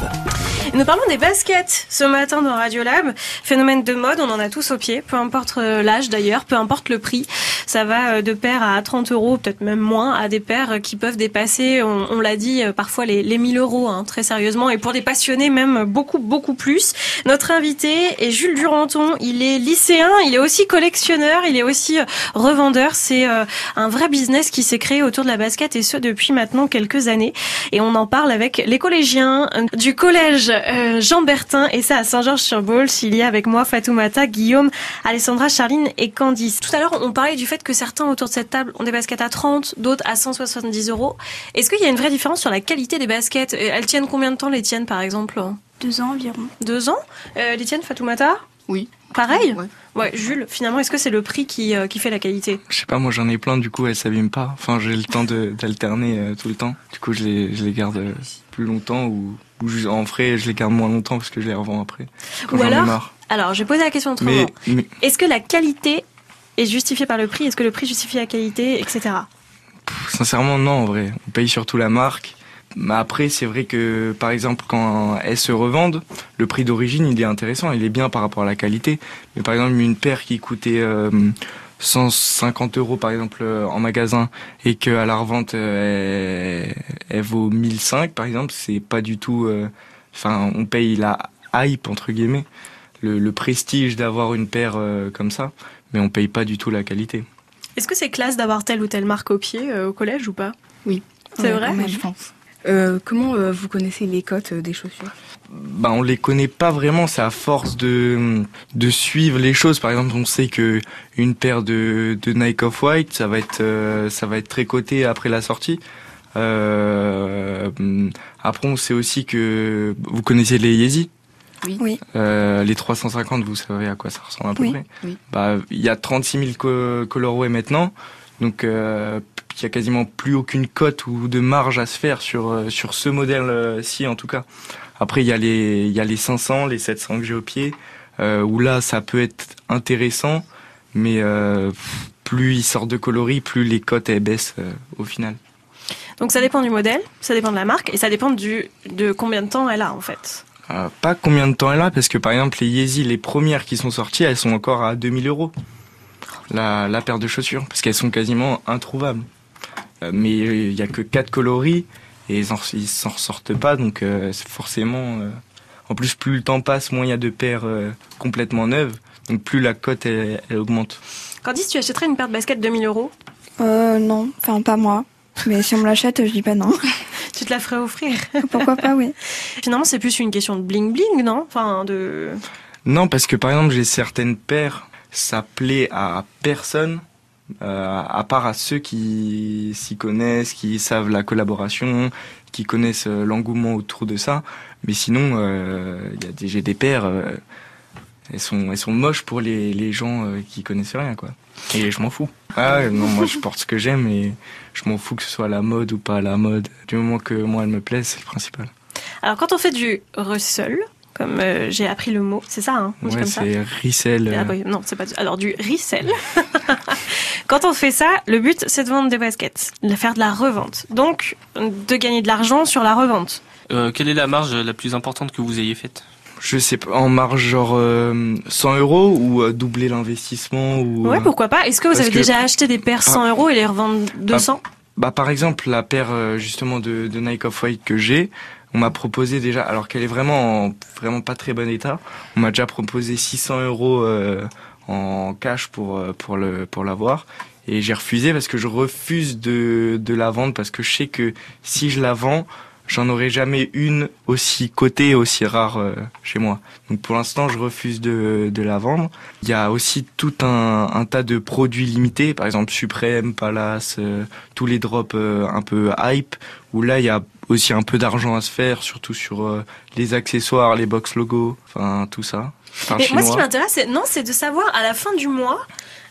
Nous parlons des baskets ce matin dans Radiolab. Phénomène de mode, on en a tous au pied, peu importe euh, l'âge d'ailleurs, peu importe le prix. Ça va euh, de paires à 30 euros, peut-être même moins, à des paires euh, qui peuvent dépasser, on, on l'a dit, euh, parfois les, les 1000 euros, hein, très sérieusement. Et pour des passionnés, même beaucoup, beaucoup plus. Notre invité est Jules Duranton. Il est lycéen, il est aussi collectionneur, il est aussi revendeur. C'est un vrai business qui s'est créé autour de la basket et ce depuis maintenant quelques années. Et on en parle avec les collégiens du collège Jean Bertin et ça à Saint-Georges-sur-Beauce. Il y a avec moi Fatoumata, Guillaume, Alessandra, Charline et Candice. Tout à l'heure, on parlait du fait que certains autour de cette table ont des baskets à 30, d'autres à 170 euros. Est-ce qu'il y a une vraie différence sur la qualité des baskets? Elles tiennent combien de temps les tiennes par exemple? Deux ans environ. Deux ans? Euh, Les tiennes, Fatoumata? Oui. Pareil? Ouais. Jules, finalement, est-ce que c'est le prix qui, euh, qui fait la qualité? Je sais pas, moi j'en ai plein, du coup elles s'abîment pas. Enfin, j'ai le temps d'alterner euh, tout le temps. Du coup, je les, je les garde euh, plus longtemps ou, ou je- en vrai, je les garde moins longtemps parce que je les revends après. Quand Ou ai alors, marre. alors, je vais poser la question autrement. Mais Est-ce que la qualité est justifiée par le prix Est-ce que le prix justifie la qualité, etc. sincèrement, non, en vrai. On paye surtout la marque. Mais après, c'est vrai que, par exemple, quand elles se revendent, le prix d'origine, il est intéressant, il est bien par rapport à la qualité. Mais par exemple, une paire qui coûtait euh, 150 euros, par exemple, euh, en magasin, et qu'à la revente, euh, elle, vaut 1005, par exemple, c'est pas du tout... euh, Enfin, on paye la hype, entre guillemets, le, prestige d'avoir une paire euh, comme ça, mais on paye pas du tout la qualité. Est-ce que c'est classe d'avoir telle ou telle marque au pied euh, au collège ou pas? Oui. C'est vrai? même, je pense. Euh, comment euh, vous connaissez les cotes euh, des chaussures? Bah, on les connaît pas vraiment, c'est à force de, de suivre les choses. Par exemple, on sait que une paire de, de Nike Off-White, ça va être, euh, ça va être très coté après la sortie. Euh, après, on sait aussi que vous connaissez les Yeezy. Oui. Oui. Euh, les 350, vous savez à quoi ça ressemble à peu Oui. près. Oui. Bah, il y a 36 000 co- colorways maintenant, donc euh, il y a quasiment plus aucune cote ou de marge à se faire sur euh, sur ce modèle-ci en tout cas. Après, il y a les il y a les 500, les 700 que j'ai au pied, euh, où là ça peut être intéressant, mais euh, plus ils sortent de coloris, plus les cotes elles baissent euh, au final. Donc ça dépend du modèle, ça dépend de la marque et ça dépend du, de combien de temps elle a en fait. Euh, pas combien de temps elle a, parce que par exemple les Yeezy, les premières qui sont sorties, elles sont encore à 2000 euros. La, la paire de chaussures, parce qu'elles sont quasiment introuvables. Euh, mais il y a que quatre coloris et ils en- ils s'en ressortent pas, donc euh, c'est forcément. euh, En plus, plus le temps passe, moins il y a de paires euh, complètement neuves, donc plus la cote elle, elle augmente. Candice, tu achèterais une paire de baskets 2000 euros? Euh, non, enfin pas moi. Mais si on me l'achète, je dis pas non. [laughs] Tu te la ferais offrir [laughs] Pourquoi pas, oui. Finalement, c'est plus une question de bling bling, non? Enfin, de. Non, parce que par exemple, j'ai certaines paires, ça plaît à personne, euh, à part à ceux qui s'y connaissent, qui savent la collaboration, qui connaissent euh, l'engouement autour de ça. Mais sinon, euh, il y a des, j'ai des paires, euh, elles sont, elles sont moches pour les, les gens euh, qui connaissent rien, quoi. Et je m'en fous. Ah ouais, non, moi je porte ce que j'aime et je m'en fous que ce soit à la mode ou pas à la mode. Du moment que moi elle me plaise, c'est le principal. Alors, quand on fait du rustle, comme euh, j'ai appris le mot, c'est ça, hein On Ouais, c'est resell. Ah euh, bah, non, c'est pas du... Alors, du resell. [laughs] Quand on fait ça, le but, c'est de vendre des baskets, de faire de la revente. Donc, de gagner de l'argent sur la revente. Euh, quelle est la marge la plus importante que vous ayez faite? Je sais pas, en marge genre euh, 100 euros ou euh, doubler l'investissement ou. Ouais, euh, pourquoi pas Est-ce que vous avez que- déjà acheté des paires 100 Ah. euros et les revendre 200 Bah par exemple la paire euh, justement de, de Nike Off White que j'ai, on m'a proposé déjà, alors qu'elle est vraiment en, vraiment pas très bon état, on m'a déjà proposé 600 euros euh, en cash pour pour le pour l'avoir. Et j'ai refusé parce que je refuse de, de la vendre parce que je sais que si je la vends, j'en aurai jamais une aussi cotée, aussi rare euh, chez moi. Donc pour l'instant, je refuse de, de la vendre. Il y a aussi tout un, un tas de produits limités, par exemple Supreme, Palace, euh, tous les drops euh, un peu hype, où là il y a aussi un peu d'argent à se faire, surtout sur les accessoires, les box logos, enfin tout ça. Enfin, Mais moi, ce qui m'intéresse, non, c'est de savoir à la fin du mois,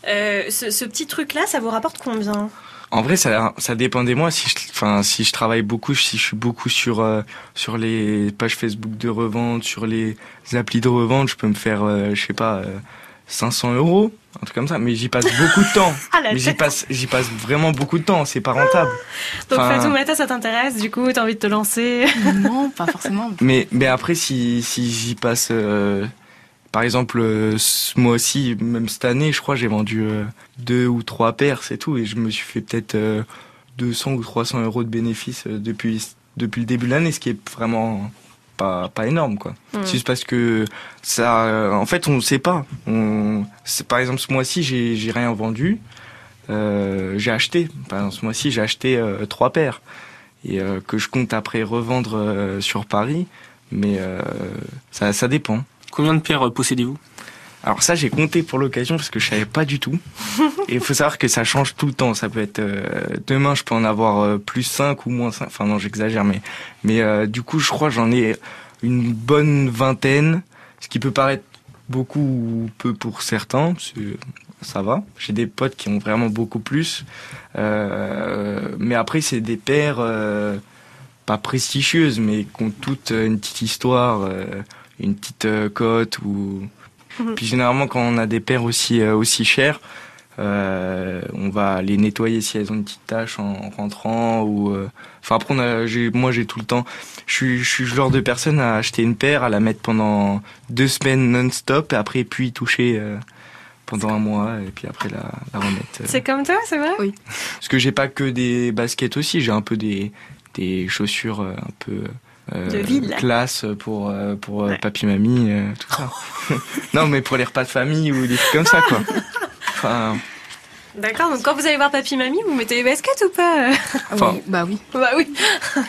ce, ce petit truc-là, ça vous rapporte combien? En vrai, ça, ça dépend des mois. Si je, enfin, si je travaille beaucoup, si je suis beaucoup sur euh, sur les pages Facebook de revente, sur les applis de revente, je peux me faire, euh, je sais pas, euh, 500 euros, un truc comme ça. Mais j'y passe beaucoup de temps. [laughs] Ah, la mais j'y passe, j'y passe vraiment beaucoup de temps. C'est pas rentable. Donc, Enfin, Fatou Mata, ça t'intéresse? Du coup, t'as envie de te lancer? Non, pas forcément. [laughs] Mais mais après, si si j'y passe, euh, par exemple, euh, ce mois-ci, même cette année, je crois, j'ai vendu euh, deux ou trois paires, c'est tout, et je me suis fait peut-être euh, 200 ou 300 euros de bénéfices euh, depuis depuis le début de l'année, ce qui est vraiment pas pas énorme quoi. Mm. C'est juste parce que ça, euh, en fait, on ne sait pas. On, par exemple, ce mois-ci, j'ai j'ai rien vendu. Euh, j'ai acheté. Par exemple, ce mois-ci, j'ai acheté trois paires et que je compte après revendre sur Paris. Mais ça, ça dépend. Combien de paires euh, possédez-vous Alors ça, j'ai compté pour l'occasion parce que je savais pas du tout. [laughs] Et il faut savoir que ça change tout le temps. Ça peut être euh, demain, je peux en avoir euh, plus 5 ou moins 5. Enfin non, j'exagère, mais mais euh, du coup, je crois que j'en ai une bonne vingtaine, ce qui peut paraître beaucoup ou peu pour certains. Ça va. J'ai des potes qui ont vraiment beaucoup plus. Euh, mais après, c'est des paires euh, pas prestigieuses, mais qui ont toutes une petite histoire, euh, une petite euh, cote ou. Puis généralement, quand on a des paires aussi euh, aussi chères, euh, on va les nettoyer si elles ont une petite tache en rentrant ou. euh, Enfin après, on a, j'ai- moi j'ai tout le temps. Je suis je suis le genre de personne à acheter une paire, à la mettre pendant deux semaines non-stop, et après puis toucher euh, pendant un mois, et puis après la, la remettre. euh. C'est comme toi, c'est vrai? Oui. Parce que j'ai pas que des baskets aussi, j'ai un peu des, des chaussures euh, un peu euh, De ville. classe pour, euh, pour euh, papy mamie, euh, tout ça. [laughs] non, mais pour les repas de famille ou des trucs comme ça, quoi. Enfin, D'accord, donc quand vous allez voir papy mamie, vous mettez les baskets ou pas Enfin, Bah oui. Bah oui. [laughs]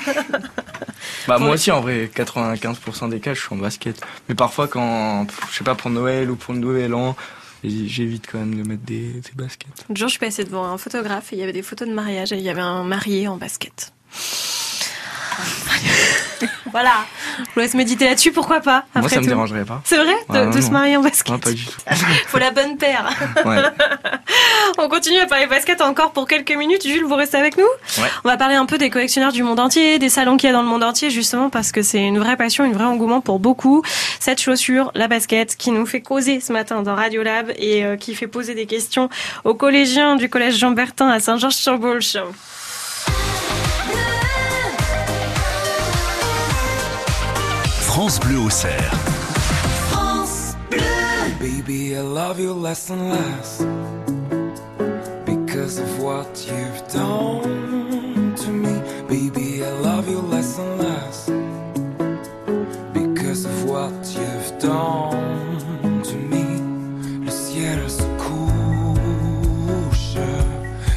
Bah moi aussi en vrai 95% des cas je suis en basket. Mais parfois quand je sais pas pour Noël ou pour le nouvel an, j'évite quand même de mettre des, des baskets. Un jour, je suis passée devant un photographe et il y avait des photos de mariage et il y avait un marié en basket. [laughs] voilà, vous laisse méditer là-dessus, pourquoi pas moi ça me tout. dérangerait pas. C'est vrai de, Ah, de se marier en basket pas du tout. [laughs] Faut la bonne paire. Ouais. [laughs] On continue à parler basket encore pour quelques minutes. Jules, vous restez avec nous Ouais. On va parler un peu des collectionneurs du monde entier, des salons qu'il y a dans le monde entier, justement parce que c'est une vraie passion, une vraie engouement pour beaucoup. Cette chaussure, la basket, qui nous fait causer ce matin dans Radio Lab et euh, qui fait poser des questions aux collégiens du collège Jean Bertin à Saint-Georges-sur-Bolche. France Bleu au cerf. Baby, I love you less and less because of what you've done to me. Baby, I love you less and less because of what you've done to me. Le ciel se couche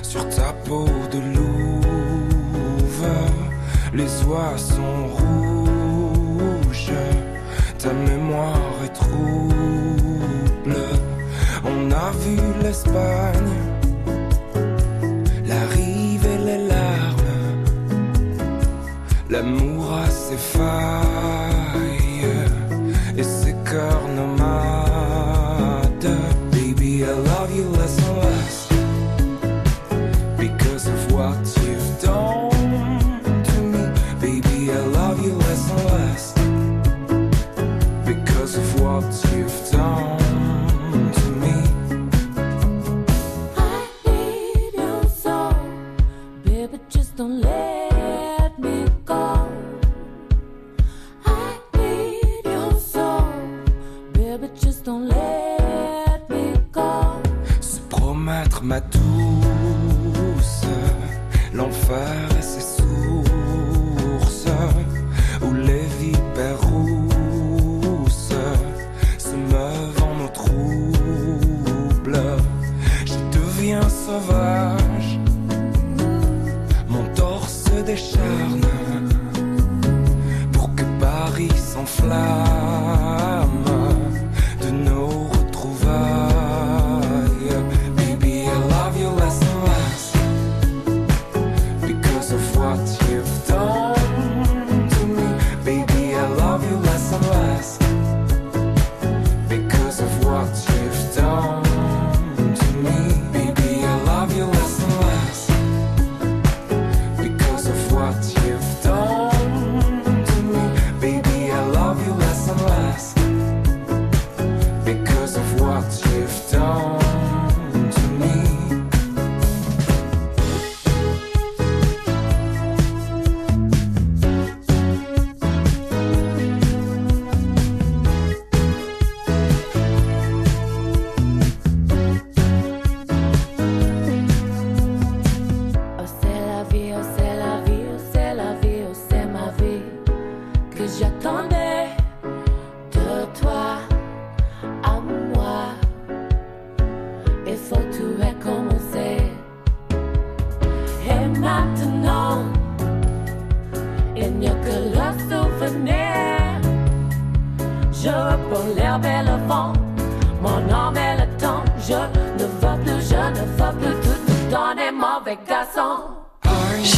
sur ta peau de louve. Les oies sont vu fire.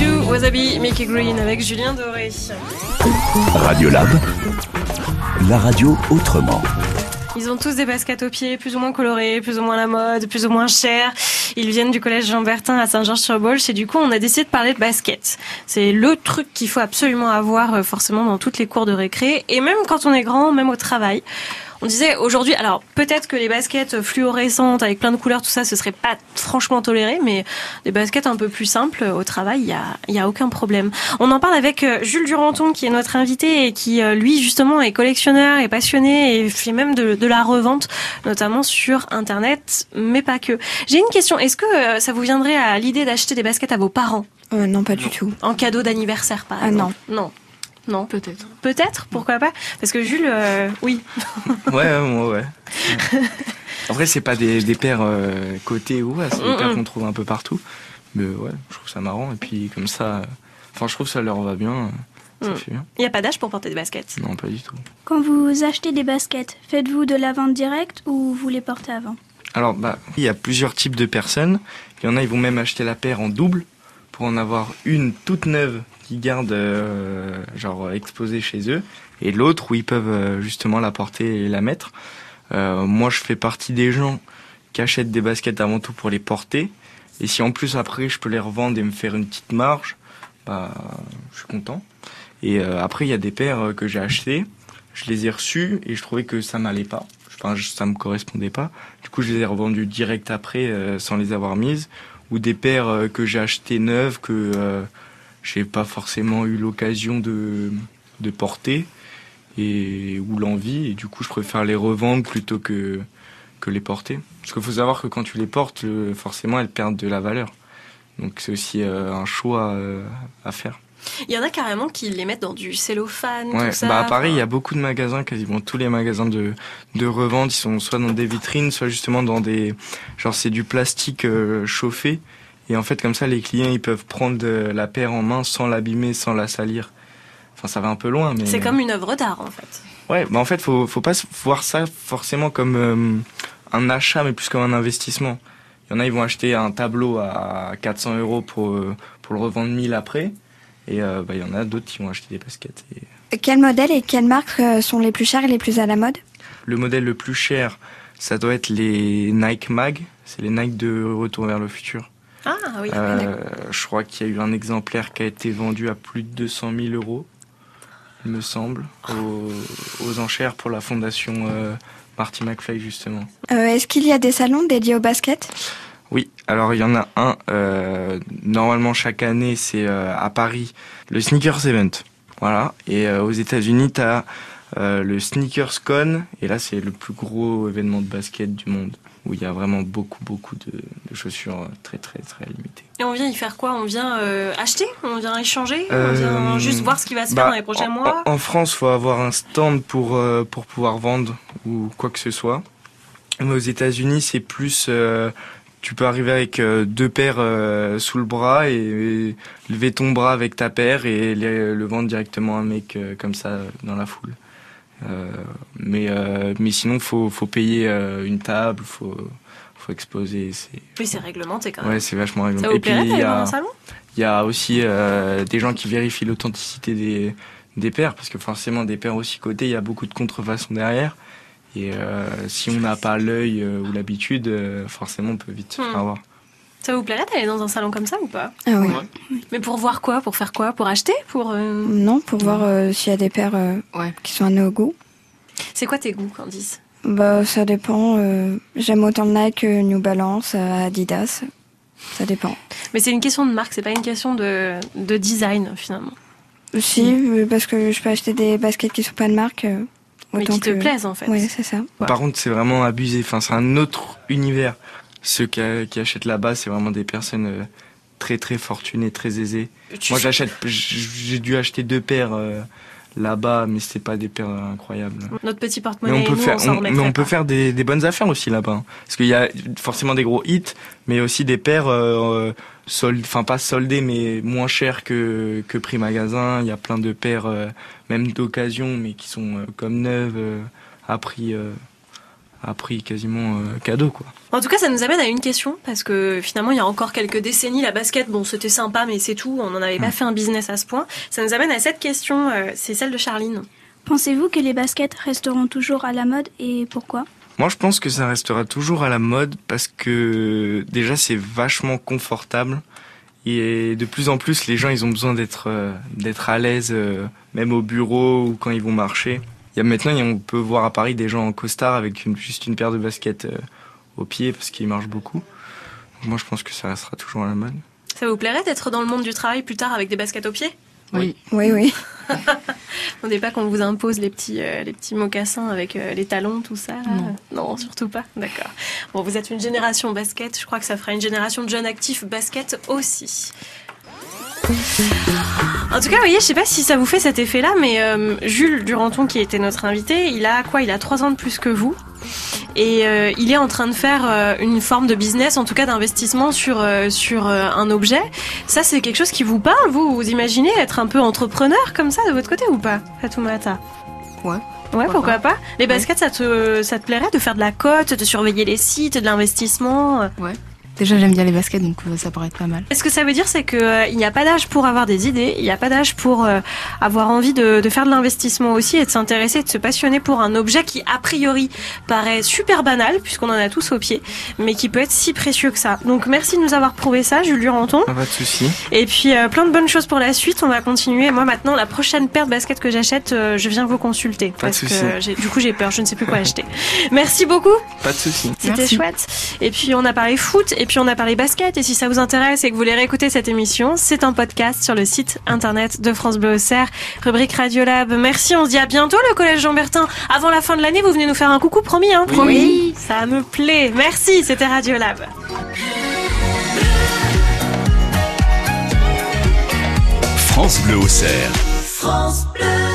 Chou, Wasabi, Mickey Green avec Julien Doré. Radio Lab. La radio autrement. Ils ont tous des baskets aux pieds, plus ou moins colorées, plus ou moins la mode, plus ou moins chères. Ils viennent du collège Jean Bertin à Saint-Georges-sur-Bolche et du coup, on a décidé de parler de basket. C'est le truc qu'il faut absolument avoir euh, forcément dans toutes les cours de récré et même quand on est grand, même au travail. On disait aujourd'hui, alors peut-être que les baskets fluorescentes avec plein de couleurs, tout ça, ce serait pas franchement toléré, mais des baskets un peu plus simples au travail, il y a, y a aucun problème. On en parle avec euh, Jules Duranton qui est notre invité et qui euh, lui justement est collectionneur, est passionné et fait même de, de la revente, notamment sur internet, mais pas que. J'ai une question, est-ce que euh, ça vous viendrait à l'idée d'acheter des baskets à vos parents? Euh, non, pas du tout. En cadeau d'anniversaire par Ah, exemple? Non. Non. Peut-être. Peut-être, pourquoi pas Parce que Jules, euh, oui. Ouais, ouais, moi, ouais. [laughs] Après, c'est pas des, des paires euh, cotées ou ouais, c'est des Mm, paires qu'on trouve un peu partout. Mais ouais, je trouve ça marrant. Et puis comme ça, enfin, je trouve ça leur va bien. Ça Mm. fait bien. Il n'y a pas d'âge pour porter des baskets? Non, pas du tout. Quand vous achetez des baskets, faites-vous de la vente directe ou vous les portez avant? Alors, bah, il y a plusieurs types de personnes. Il y en a, ils vont même acheter la paire en double pour en avoir une toute neuve qu'ils gardent, euh, genre exposée chez eux, et l'autre où ils peuvent euh, justement la porter et la mettre. Euh, moi, je fais partie des gens qui achètent des baskets avant tout pour les porter. Et si en plus après je peux les revendre et me faire une petite marge, bah, je suis content. Et euh, après, il y a des paires euh, que j'ai achetées, je les ai reçues et je trouvais que ça m'allait pas. Enfin, ça me correspondait pas. Du coup, je les ai revendues direct après euh, sans les avoir mises. Ou des paires euh, que j'ai achetées neuves que euh, j'ai pas forcément eu l'occasion de, porter et ou l'envie. Et du coup, je préfère les revendre plutôt que que les porter. Parce qu'il faut savoir que quand tu les portes, forcément, elles perdent de la valeur. Donc c'est aussi euh, un choix à faire. Il y en a carrément qui les mettent dans du cellophane, Ouais, tout ça. bah à Paris, il y a beaucoup de magasins, quasiment tous les magasins de, de revente, ils sont soit dans des vitrines, soit justement dans des... Genre c'est du plastique euh, chauffé. Et en fait, comme ça, les clients, ils peuvent prendre la paire en main sans l'abîmer, sans la salir. Enfin, ça va un peu loin, mais... C'est comme une œuvre d'art en fait. Ouais, bah en fait, faut, faut pas voir ça forcément comme euh, un achat, mais plus comme un investissement. Il y en a, ils vont acheter un tableau à 400 euros pour, euh, pour le revendre 1000 après. Et euh, bah, il y en a d'autres qui vont acheter des baskets. Et Quel modèle et quelles marques euh, sont les plus chères et les plus à la mode? Le modèle le plus cher, ça doit être les Nike Mag. C'est les Nike de Retour vers le futur. Ah oui, Euh, d'accord. je crois qu'il y a eu un exemplaire qui a été vendu à plus de 200 000 euros, il me semble, aux, aux enchères pour la fondation euh, Marty McFly, justement. Euh, Est-ce qu'il y a des salons dédiés au basket alors il y en a un, euh, normalement chaque année, c'est euh, à Paris, le Sneakers Event. Voilà, et euh, aux États-Unis, tu as le Sneakers Con, et là, c'est le plus gros événement de basket du monde, où il y a vraiment beaucoup, beaucoup de, de chaussures très, très, très limitées. Et on vient y faire quoi? On vient acheter? On vient échanger? On vient juste voir ce qui va se bah, faire dans les prochains en, mois? En, France, faut avoir un stand pour pour pouvoir vendre ou quoi que ce soit. Mais aux États-Unis, c'est plus euh, tu peux arriver avec euh, deux paires euh, sous le bras et, lever ton bras avec ta paire et le vendre directement à un mec euh, comme ça dans la foule. Mais mais sinon, faut faut payer une table, faut faut exposer. Oui, c'est réglementé quand même. Ouais, c'est vachement Ça réglementé. vous Et puis, plairait il y a- il y aussi euh, des gens qui vérifient l'authenticité des, des paires, parce que forcément, des paires aussi cotées, il y a beaucoup de contrefaçons derrière. Et euh, si on n'a pas l'œil euh, ou l'habitude, euh, forcément, on peut vite se faire Hmm. avoir. Ça vous plairait d'aller dans un salon comme ça ou pas? Ah oui. Mais pour voir quoi? Pour faire quoi? Pour acheter? Pour euh, Non, pour voir euh, s'il y a des paires euh, qui sont à nos goûts. C'est quoi tes goûts, Candice? Bah, ça dépend. euh, J'aime autant Nike que New Balance, Adidas. Ça dépend. Mais c'est une question de marque, c'est pas une question de, de design finalement. Si, parce que je peux acheter des baskets qui sont pas de marque. Euh, Mais qui te que- plaisent, en fait. Oui, c'est ça. Par contre, c'est vraiment abusé. Enfin, c'est un autre univers. Ceux qui, qui achètent là-bas, c'est vraiment des personnes euh, très très fortunées, très aisées. Tu Moi, sais- j'achète, j'ai dû acheter deux paires euh, là-bas, mais c'était pas des paires euh, incroyables. Notre petit Mais porte-monnaie, on peut nous, faire, on s'en on- mais on peut faire des, des bonnes affaires aussi là-bas. hein. Parce qu'il y a forcément des gros hits, mais aussi des paires, euh, euh, sold- enfin pas soldées, mais moins chères que, que prix magasin. Il y a plein de paires, euh, même d'occasion, mais qui sont euh, comme neuves, euh, à prix, euh, à prix quasiment euh, cadeau quoi. En tout cas, ça nous amène à une question, parce que finalement, il y a encore quelques décennies, la basket, bon, c'était sympa, mais c'est tout, on n'en avait pas fait un business à ce point. Ça nous amène à cette question, euh, c'est celle de Charline. Pensez-vous que les baskets resteront toujours à la mode et pourquoi? Moi, je pense que ça restera toujours à la mode parce que déjà c'est vachement confortable et de plus en plus les gens ils ont besoin d'être euh, à l'aise euh, même au bureau ou quand ils vont marcher. Il y a maintenant on peut voir à Paris des gens en costard avec juste une paire de baskets euh, au pied parce qu'ils marchent beaucoup. Moi, je pense que ça restera toujours à la mode. Ça vous plairait d'être dans le monde du travail plus tard avec des baskets aux pieds Oui. Oui, oui. [laughs] On n'est pas qu'on vous impose les petits, euh, les petits mocassins avec euh, les talons, tout ça Non. Non, surtout pas. D'accord. Bon, vous êtes une génération basket. Je crois que ça fera une génération de jeunes actifs basket aussi. En tout cas, vous voyez, je sais pas si ça vous fait cet effet-là, mais euh, Jules Duranton, qui était notre invité, il a quoi? Il a trois ans de plus que vous. Et euh, il est en train de faire euh, une forme de business, en tout cas d'investissement sur euh, sur un objet. Ça, c'est quelque chose qui vous parle Vous, vous imaginez être un peu entrepreneur comme ça de votre côté ou pas, Fatoumata? Ouais. Ouais, pourquoi pas? Les baskets, ça te ça te plairait de faire de la cote, de surveiller les sites, de l'investissement? Ouais. Déjà, j'aime bien les baskets, donc euh, ça pourrait être pas mal. Ce que ça veut dire, c'est que euh, n'y a pas d'âge pour avoir des idées, il n'y a pas d'âge pour euh, avoir envie de, de faire de l'investissement aussi et de s'intéresser, de se passionner pour un objet qui a priori paraît super banal puisqu'on en a tous au pied, mais qui peut être si précieux que ça. Donc merci de nous avoir prouvé ça, Jules Duranton. Pas de souci. Et puis euh, plein de bonnes choses pour la suite. On va continuer. Moi maintenant, la prochaine paire de baskets que j'achète, euh, je viens vous consulter Pas de parce souci. que j'ai- du coup j'ai peur, je ne sais plus quoi [laughs] acheter. Merci beaucoup. Pas de souci. C'était chouette. Et puis on a parlé foot, et puis on a parlé basket. Et si ça vous intéresse et que vous voulez réécouter cette émission, c'est un podcast sur le site internet de France Bleu Auxerre, rubrique Radiolab. Merci, on se dit à bientôt le collège Jean Bertin. Avant la fin de l'année, vous venez nous faire un coucou, promis, hein Oui. Promis. Oui. Ça me plaît. Merci, c'était Radiolab. France Bleu Auxerre. France Bleu.